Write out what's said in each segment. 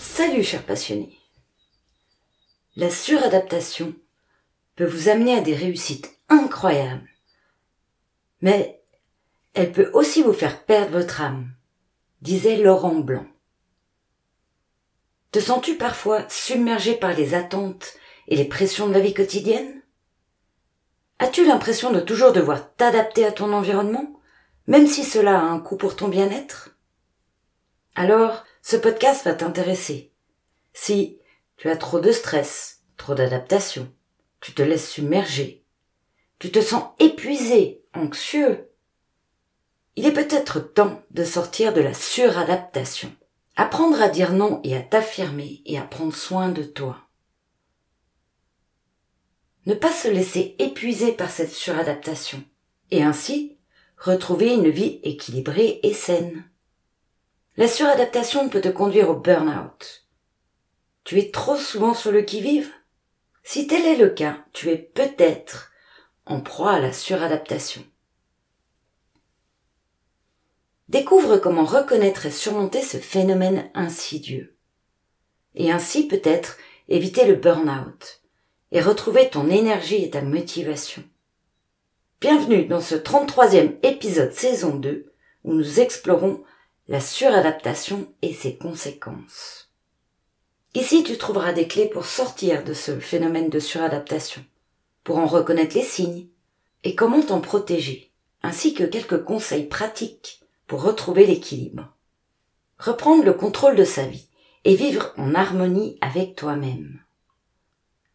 Salut chers passionnés. La suradaptation peut vous amener à des réussites incroyables. Mais elle peut aussi vous faire perdre votre âme, disait Laurent Blanc. Te sens-tu parfois submergé par les attentes et les pressions de la vie quotidienne? As-tu l'impression de toujours devoir t'adapter à ton environnement, même si cela a un coût pour ton bien-être? Alors, ce podcast va t'intéresser. Si tu as trop de stress, trop d'adaptation, tu te laisses submerger, tu te sens épuisé, anxieux, il est peut-être temps de sortir de la suradaptation. Apprendre à dire non et à t'affirmer et à prendre soin de toi. Ne pas se laisser épuiser par cette suradaptation et ainsi retrouver une vie équilibrée et saine. La suradaptation peut te conduire au burn-out. Tu es trop souvent sur le qui-vive? Si tel est le cas, tu es peut-être en proie à la suradaptation. Découvre comment reconnaître et surmonter ce phénomène insidieux. Et ainsi peut-être éviter le burn-out et retrouver ton énergie et ta motivation. Bienvenue dans ce 33e épisode saison 2 où nous explorons la suradaptation et ses conséquences. Ici, tu trouveras des clés pour sortir de ce phénomène de suradaptation, pour en reconnaître les signes et comment t'en protéger, ainsi que quelques conseils pratiques pour retrouver l'équilibre. Reprendre le contrôle de sa vie et vivre en harmonie avec toi-même.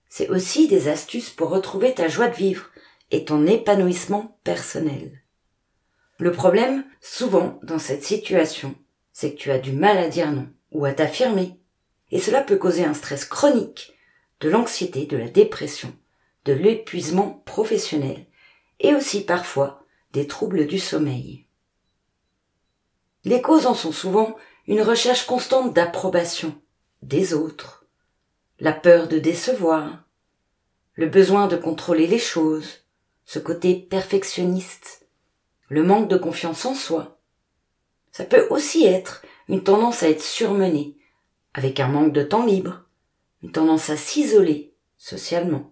C'est aussi des astuces pour retrouver ta joie de vivre et ton épanouissement personnel. Le problème, souvent, dans cette situation, c'est que tu as du mal à dire non ou à t'affirmer. Et cela peut causer un stress chronique, de l'anxiété, de la dépression, de l'épuisement professionnel et aussi parfois des troubles du sommeil. Les causes en sont souvent une recherche constante d'approbation des autres, la peur de décevoir, le besoin de contrôler les choses, ce côté perfectionniste, le manque de confiance en soi. Ça peut aussi être une tendance à être surmené, avec un manque de temps libre, une tendance à s'isoler socialement.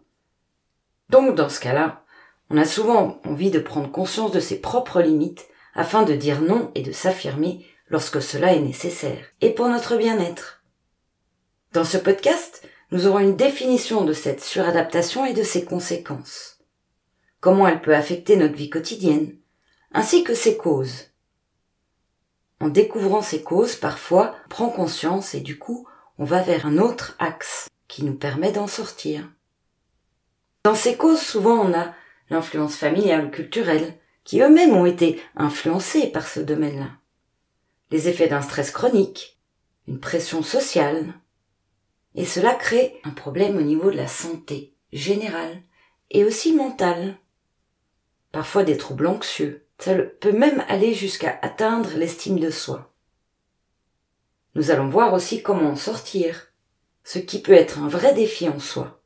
Donc dans ce cas-là, on a souvent envie de prendre conscience de ses propres limites afin de dire non et de s'affirmer lorsque cela est nécessaire, et pour notre bien-être. Dans ce podcast, nous aurons une définition de cette suradaptation et de ses conséquences. Comment elle peut affecter notre vie quotidienne, ainsi que ses causes. En découvrant ces causes, parfois, on prend conscience et du coup, on va vers un autre axe qui nous permet d'en sortir. Dans ces causes, souvent, on a l'influence familiale ou culturelle, qui eux-mêmes ont été influencés par ce domaine-là. Les effets d'un stress chronique, une pression sociale, et cela crée un problème au niveau de la santé générale et aussi mentale. Parfois des troubles anxieux. Ça peut même aller jusqu'à atteindre l'estime de soi. Nous allons voir aussi comment en sortir, ce qui peut être un vrai défi en soi.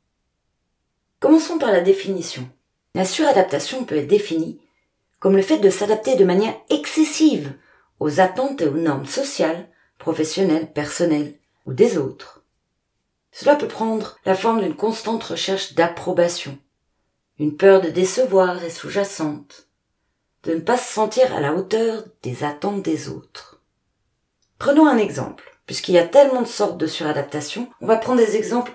Commençons par la définition. La suradaptation peut être définie comme le fait de s'adapter de manière excessive aux attentes et aux normes sociales, professionnelles, personnelles ou des autres. Cela peut prendre la forme d'une constante recherche d'approbation, une peur de décevoir est sous-jacente, de ne pas se sentir à la hauteur des attentes des autres. Prenons un exemple. Puisqu'il y a tellement de sortes de suradaptation, on va prendre des exemples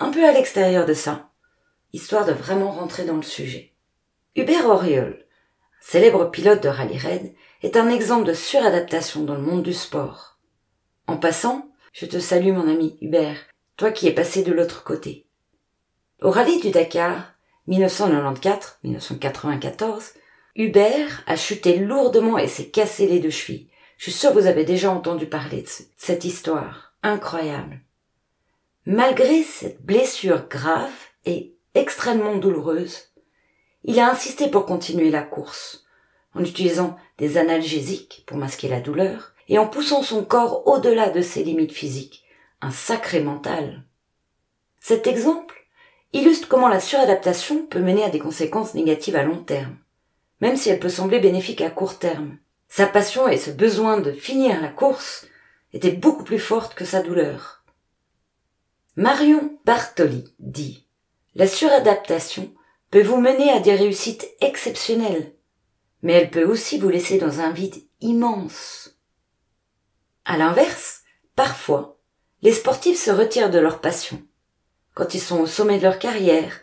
un peu à l'extérieur de ça, histoire de vraiment rentrer dans le sujet. Hubert Auriol, célèbre pilote de rallye raid, est un exemple de suradaptation dans le monde du sport. En passant, je te salue mon ami Hubert, toi qui es passé de l'autre côté. Au rallye du Dakar, 1994-1994, Hubert a chuté lourdement et s'est cassé les deux chevilles. Je suis sûr que vous avez déjà entendu parler de cette histoire. Incroyable. Malgré cette blessure grave et extrêmement douloureuse, il a insisté pour continuer la course, en utilisant des analgésiques pour masquer la douleur et en poussant son corps au-delà de ses limites physiques, un sacré mental. Cet exemple illustre comment la suradaptation peut mener à des conséquences négatives à long terme, même si elle peut sembler bénéfique à court terme. Sa passion et ce besoin de finir la course étaient beaucoup plus fortes que sa douleur. Marion Bartoli dit La suradaptation peut vous mener à des réussites exceptionnelles, mais elle peut aussi vous laisser dans un vide immense. À l'inverse, parfois, les sportifs se retirent de leur passion, quand ils sont au sommet de leur carrière,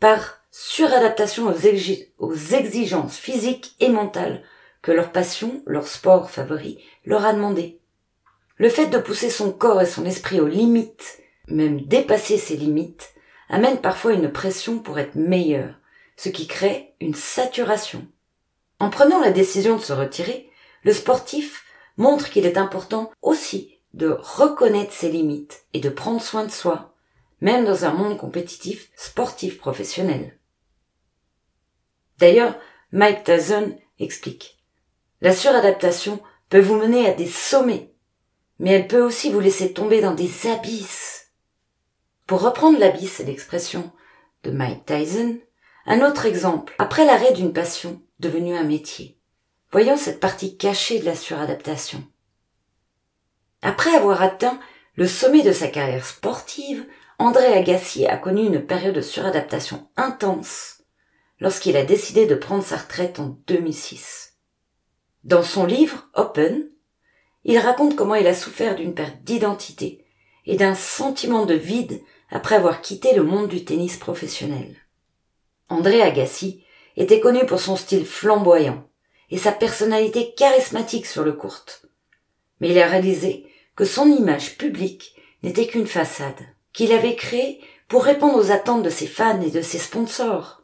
par suradaptation aux, exigences physiques et mentales que leur passion, leur sport favori, leur a demandé. Le fait de pousser son corps et son esprit aux limites, même dépasser ses limites, amène parfois une pression pour être meilleur, ce qui crée une saturation. En prenant la décision de se retirer, le sportif montre qu'il est important aussi de reconnaître ses limites et de prendre soin de soi, même dans un monde compétitif sportif professionnel. D'ailleurs, Mike Tyson explique. La suradaptation peut vous mener à des sommets, mais elle peut aussi vous laisser tomber dans des abysses. Pour reprendre l'abysse et l'expression de Mike Tyson, un autre exemple, après l'arrêt d'une passion devenue un métier. Voyons cette partie cachée de la suradaptation. Après avoir atteint le sommet de sa carrière sportive, André Agassi a connu une période de suradaptation intense lorsqu'il a décidé de prendre sa retraite en 2006. Dans son livre Open, il raconte comment il a souffert d'une perte d'identité et d'un sentiment de vide après avoir quitté le monde du tennis professionnel. André Agassi était connu pour son style flamboyant et sa personnalité charismatique sur le court. Mais il a réalisé que son image publique n'était qu'une façade, qu'il avait créée pour répondre aux attentes de ses fans et de ses sponsors.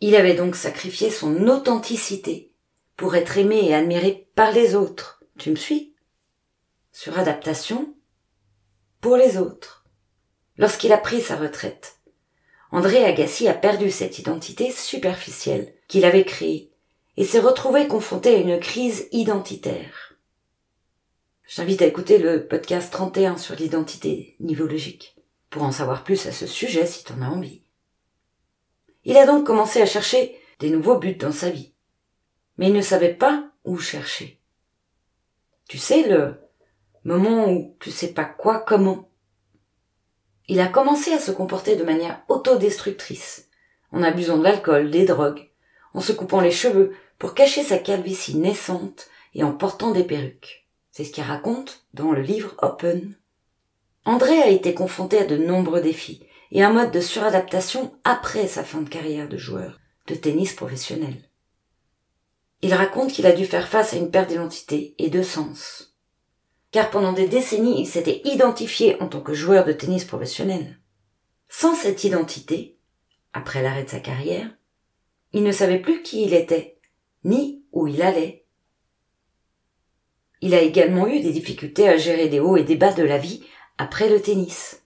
Il avait donc sacrifié son authenticité pour être aimé et admiré par les autres. Tu me suis? Sur adaptation pour les autres. Lorsqu'il a pris sa retraite, André Agassi a perdu cette identité superficielle qu'il avait créée et s'est retrouvé confronté à une crise identitaire. Je t'invite à écouter le podcast 31 sur l'identité nivologique pour en savoir plus à ce sujet si tu en as envie. Il a donc commencé à chercher des nouveaux buts dans sa vie. Mais il ne savait pas où chercher. Tu sais, le moment où tu sais pas quoi, comment il a commencé à se comporter de manière autodestructrice, en abusant de l'alcool, des drogues, en se coupant les cheveux pour cacher sa calvitie naissante et en portant des perruques. C'est ce qu'il raconte dans le livre Open. André a été confronté à de nombreux défis et un mode de suradaptation après sa fin de carrière de joueur de tennis professionnel. Il raconte qu'il a dû faire face à une perte d'identité et de sens car pendant des décennies il s'était identifié en tant que joueur de tennis professionnel. Sans cette identité, après l'arrêt de sa carrière, il ne savait plus qui il était, ni où il allait. Il a également eu des difficultés à gérer des hauts et des bas de la vie après le tennis.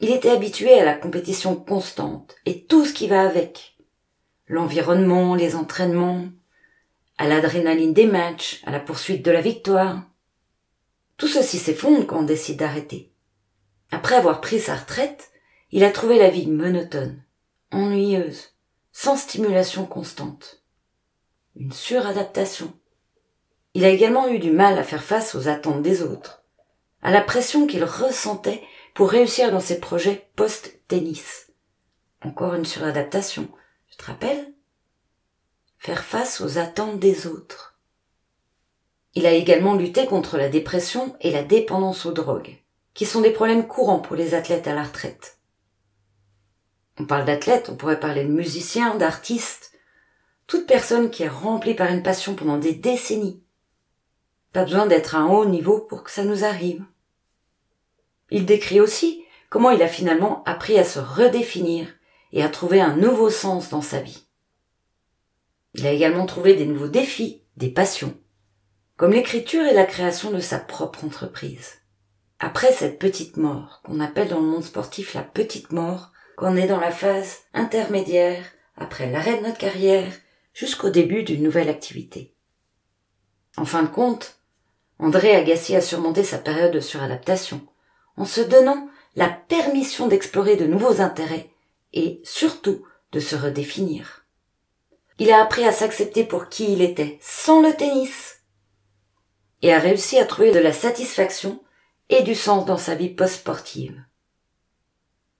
Il était habitué à la compétition constante et tout ce qui va avec. L'environnement, les entraînements, à l'adrénaline des matchs, à la poursuite de la victoire. Tout ceci s'effondre quand on décide d'arrêter. Après avoir pris sa retraite, il a trouvé la vie monotone, ennuyeuse, sans stimulation constante. Une suradaptation. Il a également eu du mal à faire face aux attentes des autres, à la pression qu'il ressentait pour réussir dans ses projets post-tennis. Encore une suradaptation. Je te rappelle? Faire face aux attentes des autres. Il a également lutté contre la dépression et la dépendance aux drogues, qui sont des problèmes courants pour les athlètes à la retraite. On parle d'athlètes, on pourrait parler de musiciens, d'artistes, toute personne qui est remplie par une passion pendant des décennies. Pas besoin d'être à un haut niveau pour que ça nous arrive. Il décrit aussi comment il a finalement appris à se redéfinir et à trouver un nouveau sens dans sa vie. Il a également trouvé des nouveaux défis, des passions comme l'écriture et la création de sa propre entreprise. Après cette petite mort, qu'on appelle dans le monde sportif la petite mort, qu'on est dans la phase intermédiaire, après l'arrêt de notre carrière, jusqu'au début d'une nouvelle activité. En fin de compte, André Agassi a surmonté sa période de suradaptation en se donnant la permission d'explorer de nouveaux intérêts et surtout de se redéfinir. Il a appris à s'accepter pour qui il était, sans le tennis, et a réussi à trouver de la satisfaction et du sens dans sa vie post-sportive.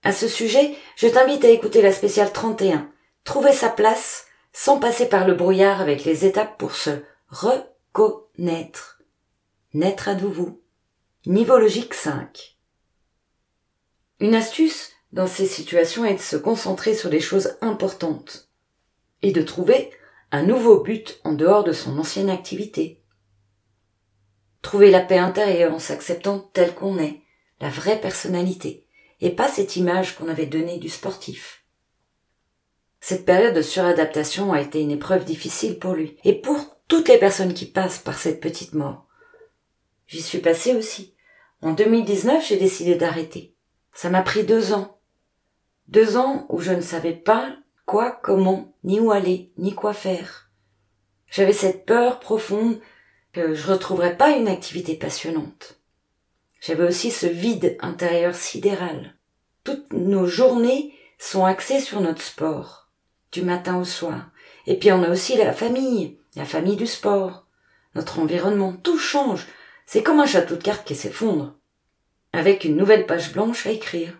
À ce sujet, je t'invite à écouter la spéciale 31, trouver sa place sans passer par le brouillard avec les étapes pour se reconnaître. Naître à nouveau. Niveau logique 5. Une astuce dans ces situations est de se concentrer sur les choses importantes et de trouver un nouveau but en dehors de son ancienne activité. Trouver la paix intérieure en s'acceptant tel qu'on est, la vraie personnalité, et pas cette image qu'on avait donnée du sportif. Cette période de suradaptation a été une épreuve difficile pour lui, et pour toutes les personnes qui passent par cette petite mort. J'y suis passée aussi. En 2019, j'ai décidé d'arrêter. Ça m'a pris deux ans. Deux ans où je ne savais pas quoi, comment, ni où aller, ni quoi faire. J'avais cette peur profonde que je retrouverais pas une activité passionnante. J'avais aussi ce vide intérieur sidéral. Toutes nos journées sont axées sur notre sport, du matin au soir. Et puis on a aussi la famille, la famille du sport, notre environnement, tout change. C'est comme un château de cartes qui s'effondre, avec une nouvelle page blanche à écrire.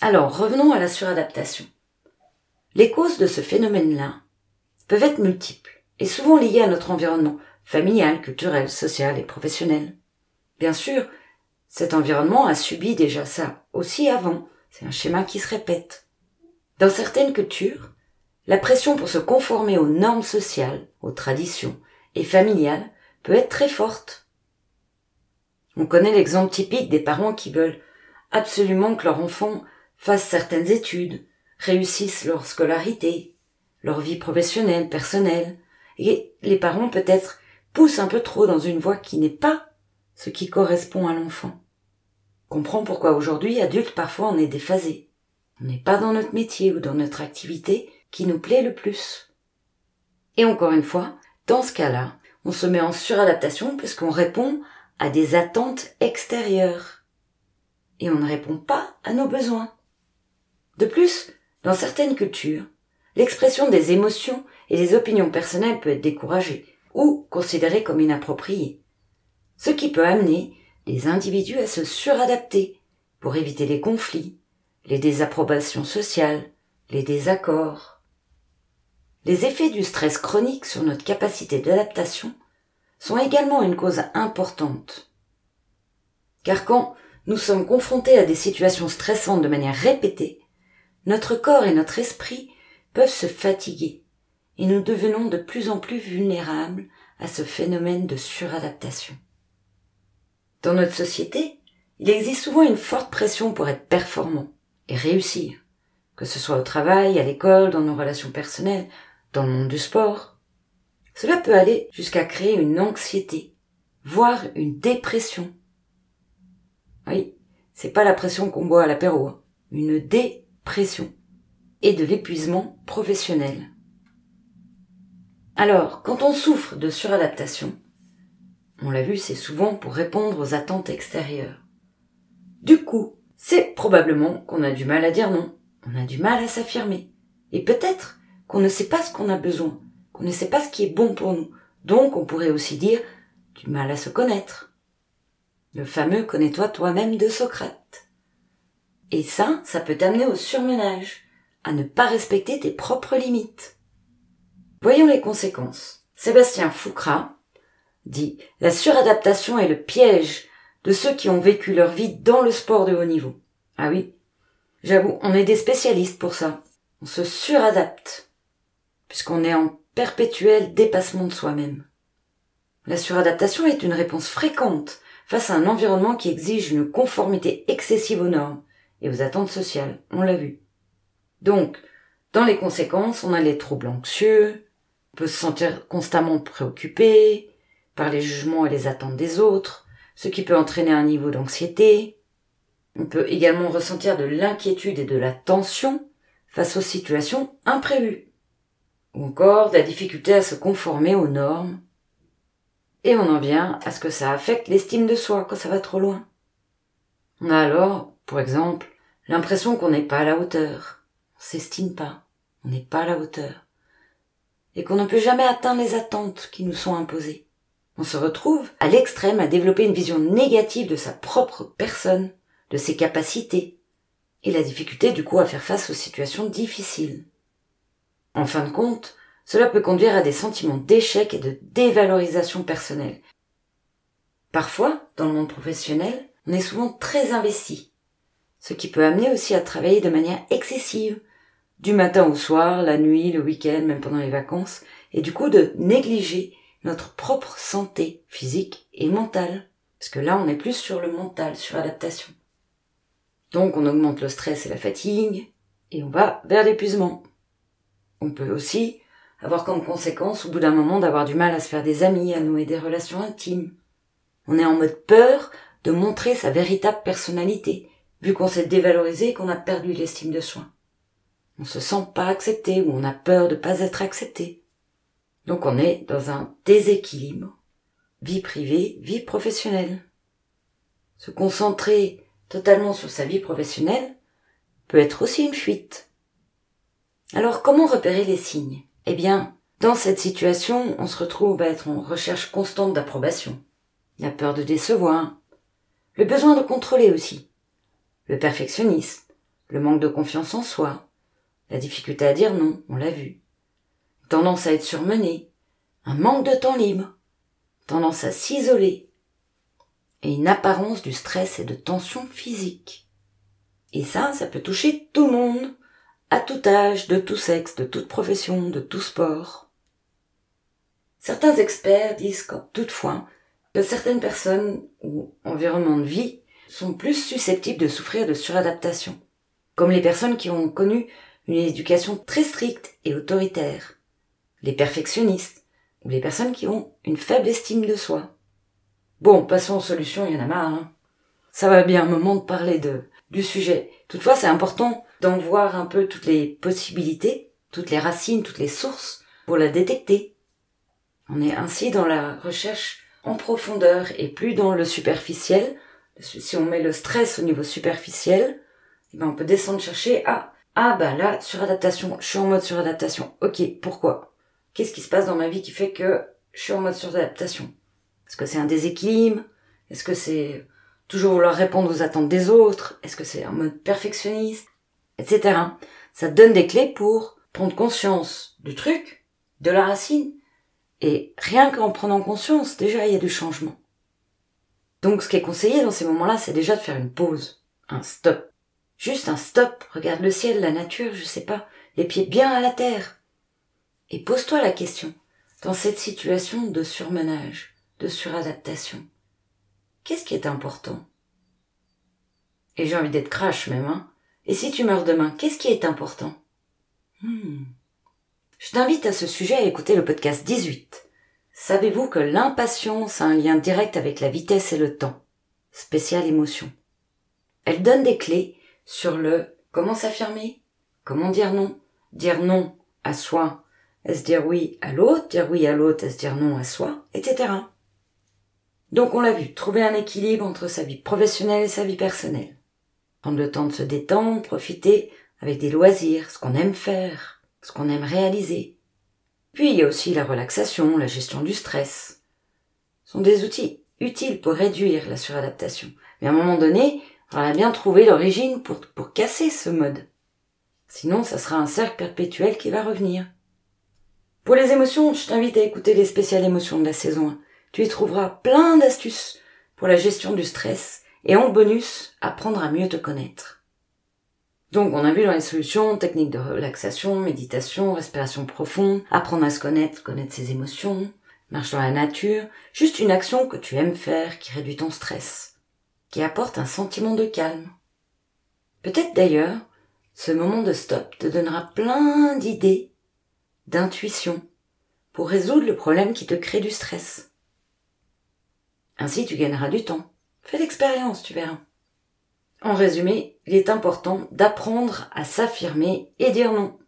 Alors revenons à la suradaptation. Les causes de ce phénomène-là peuvent être multiples et souvent liées à notre environnement, familial, culturel, social et professionnel. Bien sûr, cet environnement a subi déjà ça aussi avant. C'est un schéma qui se répète. Dans certaines cultures, la pression pour se conformer aux normes sociales, aux traditions et familiales peut être très forte. On connaît l'exemple typique des parents qui veulent absolument que leur enfant fasse certaines études, réussissent leur scolarité, leur vie professionnelle, personnelle, et les parents peut-être pousse un peu trop dans une voie qui n'est pas ce qui correspond à l'enfant. Comprends pourquoi aujourd'hui, adultes, parfois on est déphasés. On n'est pas dans notre métier ou dans notre activité qui nous plaît le plus. Et encore une fois, dans ce cas-là, on se met en suradaptation puisqu'on répond à des attentes extérieures. Et on ne répond pas à nos besoins. De plus, dans certaines cultures, l'expression des émotions et des opinions personnelles peut être découragée ou considérée comme inappropriée, ce qui peut amener les individus à se suradapter pour éviter les conflits, les désapprobations sociales, les désaccords. Les effets du stress chronique sur notre capacité d'adaptation sont également une cause importante. Car quand nous sommes confrontés à des situations stressantes de manière répétée, notre corps et notre esprit peuvent se fatiguer et nous devenons de plus en plus vulnérables à ce phénomène de suradaptation. Dans notre société, il existe souvent une forte pression pour être performant et réussir, que ce soit au travail, à l'école, dans nos relations personnelles, dans le monde du sport. Cela peut aller jusqu'à créer une anxiété, voire une dépression. Oui, c'est pas la pression qu'on boit à l'apéro, hein. une dépression et de l'épuisement professionnel. Alors, quand on souffre de suradaptation, on l'a vu, c'est souvent pour répondre aux attentes extérieures. Du coup, c'est probablement qu'on a du mal à dire non, on a du mal à s'affirmer, et peut-être qu'on ne sait pas ce qu'on a besoin, qu'on ne sait pas ce qui est bon pour nous, donc on pourrait aussi dire du mal à se connaître. Le fameux connais-toi toi-même de Socrate. Et ça, ça peut t'amener au surmenage, à ne pas respecter tes propres limites. Voyons les conséquences. Sébastien Foucra dit La suradaptation est le piège de ceux qui ont vécu leur vie dans le sport de haut niveau. Ah oui, j'avoue, on est des spécialistes pour ça. On se suradapte, puisqu'on est en perpétuel dépassement de soi-même. La suradaptation est une réponse fréquente face à un environnement qui exige une conformité excessive aux normes et aux attentes sociales, on l'a vu. Donc, dans les conséquences, on a les troubles anxieux, peut se sentir constamment préoccupé par les jugements et les attentes des autres, ce qui peut entraîner un niveau d'anxiété. On peut également ressentir de l'inquiétude et de la tension face aux situations imprévues, ou encore de la difficulté à se conformer aux normes. Et on en vient à ce que ça affecte l'estime de soi quand ça va trop loin. On a alors, pour exemple, l'impression qu'on n'est pas à la hauteur. On s'estime pas. On n'est pas à la hauteur. Et qu'on ne peut jamais atteindre les attentes qui nous sont imposées. On se retrouve à l'extrême à développer une vision négative de sa propre personne, de ses capacités, et la difficulté du coup à faire face aux situations difficiles. En fin de compte, cela peut conduire à des sentiments d'échec et de dévalorisation personnelle. Parfois, dans le monde professionnel, on est souvent très investi, ce qui peut amener aussi à travailler de manière excessive, du matin au soir, la nuit, le week-end, même pendant les vacances, et du coup de négliger notre propre santé physique et mentale. Parce que là, on est plus sur le mental, sur l'adaptation. Donc, on augmente le stress et la fatigue, et on va vers l'épuisement. On peut aussi avoir comme conséquence, au bout d'un moment, d'avoir du mal à se faire des amis, à nouer des relations intimes. On est en mode peur de montrer sa véritable personnalité, vu qu'on s'est dévalorisé et qu'on a perdu l'estime de soi. On se sent pas accepté ou on a peur de pas être accepté. Donc on est dans un déséquilibre. Vie privée, vie professionnelle. Se concentrer totalement sur sa vie professionnelle peut être aussi une fuite. Alors comment repérer les signes? Eh bien, dans cette situation, on se retrouve à être en recherche constante d'approbation. La peur de décevoir, le besoin de contrôler aussi, le perfectionnisme, le manque de confiance en soi, la difficulté à dire non, on l'a vu, tendance à être surmené, un manque de temps libre, tendance à s'isoler, et une apparence du stress et de tension physique. Et ça, ça peut toucher tout le monde, à tout âge, de tout sexe, de toute profession, de tout sport. Certains experts disent toutefois que certaines personnes ou environnements de vie sont plus susceptibles de souffrir de suradaptation, comme les personnes qui ont connu une éducation très stricte et autoritaire, les perfectionnistes ou les personnes qui ont une faible estime de soi. Bon, passons aux solutions, il y en a marre. Hein. Ça va bien un moment de parler de, du sujet. Toutefois, c'est important d'en voir un peu toutes les possibilités, toutes les racines, toutes les sources pour la détecter. On est ainsi dans la recherche en profondeur et plus dans le superficiel. Si on met le stress au niveau superficiel, eh ben on peut descendre chercher ah ah bah là suradaptation, je suis en mode suradaptation. Ok, pourquoi? Qu'est-ce qui se passe dans ma vie qui fait que je suis en mode suradaptation? Est-ce que c'est un déséquilibre? Est-ce que c'est toujours vouloir répondre aux attentes des autres? Est-ce que c'est un mode perfectionniste? Etc. Ça donne des clés pour prendre conscience du truc, de la racine, et rien qu'en prenant conscience, déjà, il y a du changement. Donc, ce qui est conseillé dans ces moments-là, c'est déjà de faire une pause, un stop. Juste un stop, regarde le ciel, la nature, je sais pas, les pieds bien à la terre. Et pose-toi la question, dans cette situation de surmenage, de suradaptation, qu'est-ce qui est important? Et j'ai envie d'être crash même, hein. Et si tu meurs demain, qu'est-ce qui est important? Hmm. Je t'invite à ce sujet à écouter le podcast 18. Savez-vous que l'impatience a un lien direct avec la vitesse et le temps? Spéciale émotion. Elle donne des clés sur le comment s'affirmer, comment dire non, dire non à soi, est-ce dire oui à l'autre, dire oui à l'autre, est-ce dire non à soi, etc. Donc on l'a vu, trouver un équilibre entre sa vie professionnelle et sa vie personnelle. Prendre le temps de se détendre, profiter avec des loisirs, ce qu'on aime faire, ce qu'on aime réaliser. Puis il y a aussi la relaxation, la gestion du stress. Ce sont des outils utiles pour réduire la suradaptation. Mais à un moment donné, on va bien trouver l'origine pour, pour casser ce mode. Sinon, ça sera un cercle perpétuel qui va revenir. Pour les émotions, je t'invite à écouter les spéciales émotions de la saison 1. Tu y trouveras plein d'astuces pour la gestion du stress et en bonus, apprendre à mieux te connaître. Donc on a vu dans les solutions, techniques de relaxation, méditation, respiration profonde, apprendre à se connaître, connaître ses émotions, marche dans la nature, juste une action que tu aimes faire qui réduit ton stress, qui apporte un sentiment de calme. Peut-être d'ailleurs, ce moment de stop te donnera plein d'idées, d'intuitions, pour résoudre le problème qui te crée du stress. Ainsi tu gagneras du temps. Fais l'expérience, tu verras. En résumé, il est important d'apprendre à s'affirmer et dire non.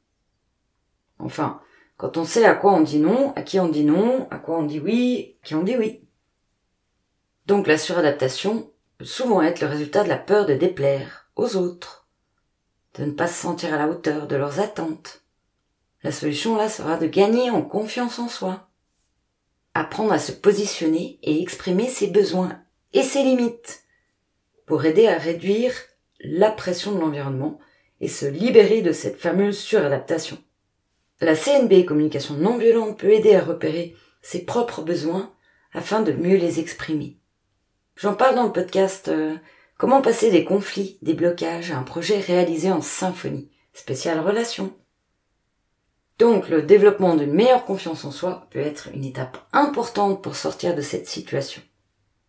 Enfin, quand on sait à quoi on dit non, à qui on dit non, à quoi on dit oui, à qui on dit oui. Donc la suradaptation souvent être le résultat de la peur de déplaire aux autres, de ne pas se sentir à la hauteur de leurs attentes. La solution là sera de gagner en confiance en soi, apprendre à se positionner et exprimer ses besoins et ses limites pour aider à réduire la pression de l'environnement et se libérer de cette fameuse suradaptation. La CNB, communication non violente, peut aider à repérer ses propres besoins afin de mieux les exprimer. J'en parle dans le podcast euh, Comment passer des conflits, des blocages à un projet réalisé en symphonie, spéciale relation. Donc le développement d'une meilleure confiance en soi peut être une étape importante pour sortir de cette situation.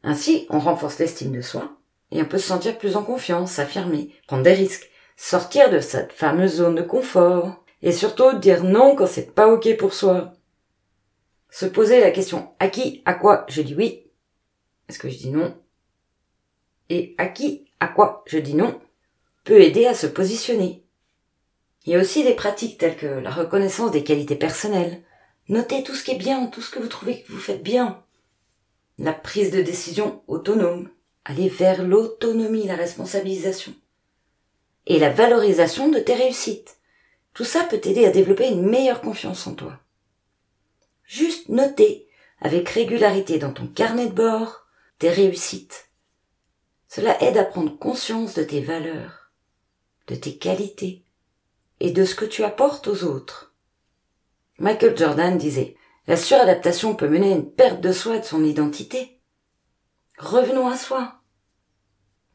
Ainsi, on renforce l'estime de soi et on peut se sentir plus en confiance, s'affirmer, prendre des risques, sortir de cette fameuse zone de confort et surtout dire non quand c'est pas ok pour soi. Se poser la question à qui, à quoi je dis oui, est-ce que je dis non? Et à qui, à quoi je dis non peut aider à se positionner. Il y a aussi des pratiques telles que la reconnaissance des qualités personnelles. Notez tout ce qui est bien, tout ce que vous trouvez que vous faites bien. La prise de décision autonome. Aller vers l'autonomie, la responsabilisation. Et la valorisation de tes réussites. Tout ça peut t'aider à développer une meilleure confiance en toi. Juste noter avec régularité dans ton carnet de bord tes réussites. Cela aide à prendre conscience de tes valeurs, de tes qualités et de ce que tu apportes aux autres. Michael Jordan disait La suradaptation peut mener à une perte de soi et de son identité. Revenons à soi.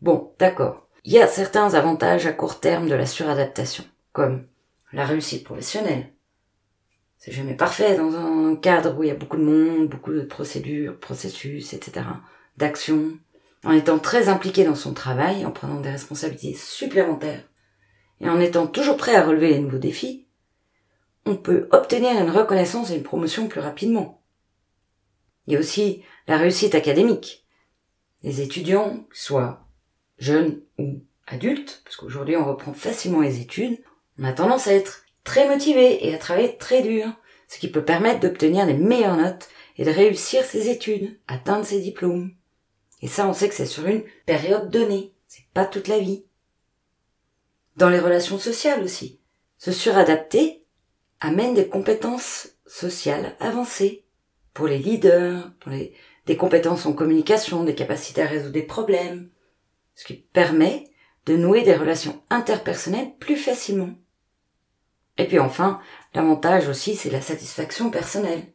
Bon, d'accord. Il y a certains avantages à court terme de la suradaptation, comme la réussite professionnelle. C'est jamais parfait dans un cadre où il y a beaucoup de monde, beaucoup de procédures, processus, etc d'action, en étant très impliqué dans son travail, en prenant des responsabilités supplémentaires, et en étant toujours prêt à relever les nouveaux défis, on peut obtenir une reconnaissance et une promotion plus rapidement. Il y a aussi la réussite académique. Les étudiants, soit jeunes ou adultes, parce qu'aujourd'hui on reprend facilement les études, on a tendance à être très motivé et à travailler très dur, ce qui peut permettre d'obtenir des meilleures notes et de réussir ses études, atteindre ses diplômes. Et ça, on sait que c'est sur une période donnée. C'est pas toute la vie. Dans les relations sociales aussi. Se suradapter amène des compétences sociales avancées. Pour les leaders, pour les, des compétences en communication, des capacités à résoudre des problèmes. Ce qui permet de nouer des relations interpersonnelles plus facilement. Et puis enfin, l'avantage aussi, c'est la satisfaction personnelle.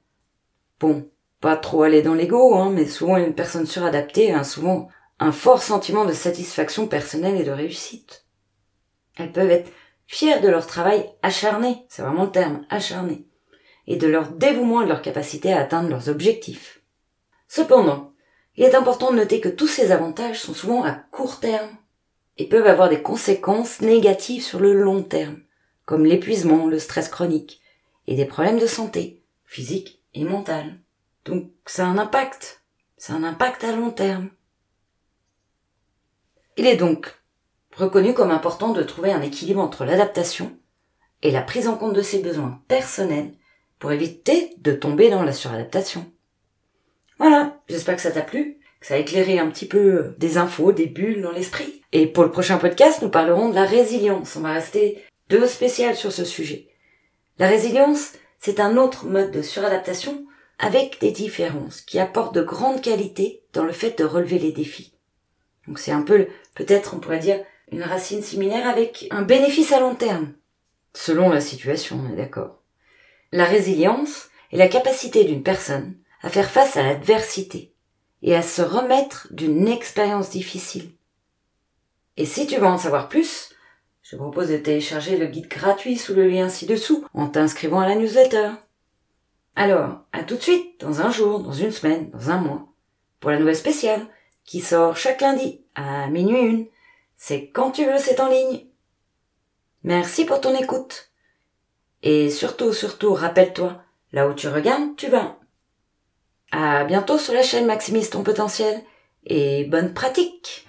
Bon, pas trop aller dans l'ego, hein, mais souvent une personne suradaptée a souvent un fort sentiment de satisfaction personnelle et de réussite. Elles peuvent être fières de leur travail acharné, c'est vraiment le terme, acharné, et de leur dévouement et de leur capacité à atteindre leurs objectifs. Cependant, il est important de noter que tous ces avantages sont souvent à court terme et peuvent avoir des conséquences négatives sur le long terme, comme l'épuisement, le stress chronique et des problèmes de santé, physique et mentale. Donc ça a un impact. C'est un impact à long terme. Il est donc reconnu comme important de trouver un équilibre entre l'adaptation et la prise en compte de ses besoins personnels pour éviter de tomber dans la suradaptation. Voilà, j'espère que ça t'a plu, que ça a éclairé un petit peu des infos, des bulles dans l'esprit. Et pour le prochain podcast, nous parlerons de la résilience. On va rester deux spéciales sur ce sujet. La résilience, c'est un autre mode de suradaptation avec des différences qui apportent de grandes qualités dans le fait de relever les défis. Donc c'est un peu, peut-être on pourrait dire, une racine similaire avec un bénéfice à long terme, selon la situation, on est d'accord. La résilience est la capacité d'une personne à faire face à l'adversité et à se remettre d'une expérience difficile. Et si tu veux en savoir plus, je propose de télécharger le guide gratuit sous le lien ci-dessous en t'inscrivant à la newsletter. Alors, à tout de suite, dans un jour, dans une semaine, dans un mois, pour la nouvelle spéciale, qui sort chaque lundi à minuit une. C'est quand tu veux, c'est en ligne. Merci pour ton écoute. Et surtout, surtout, rappelle-toi, là où tu regardes, tu vas. À bientôt sur la chaîne Maximise ton potentiel et bonne pratique!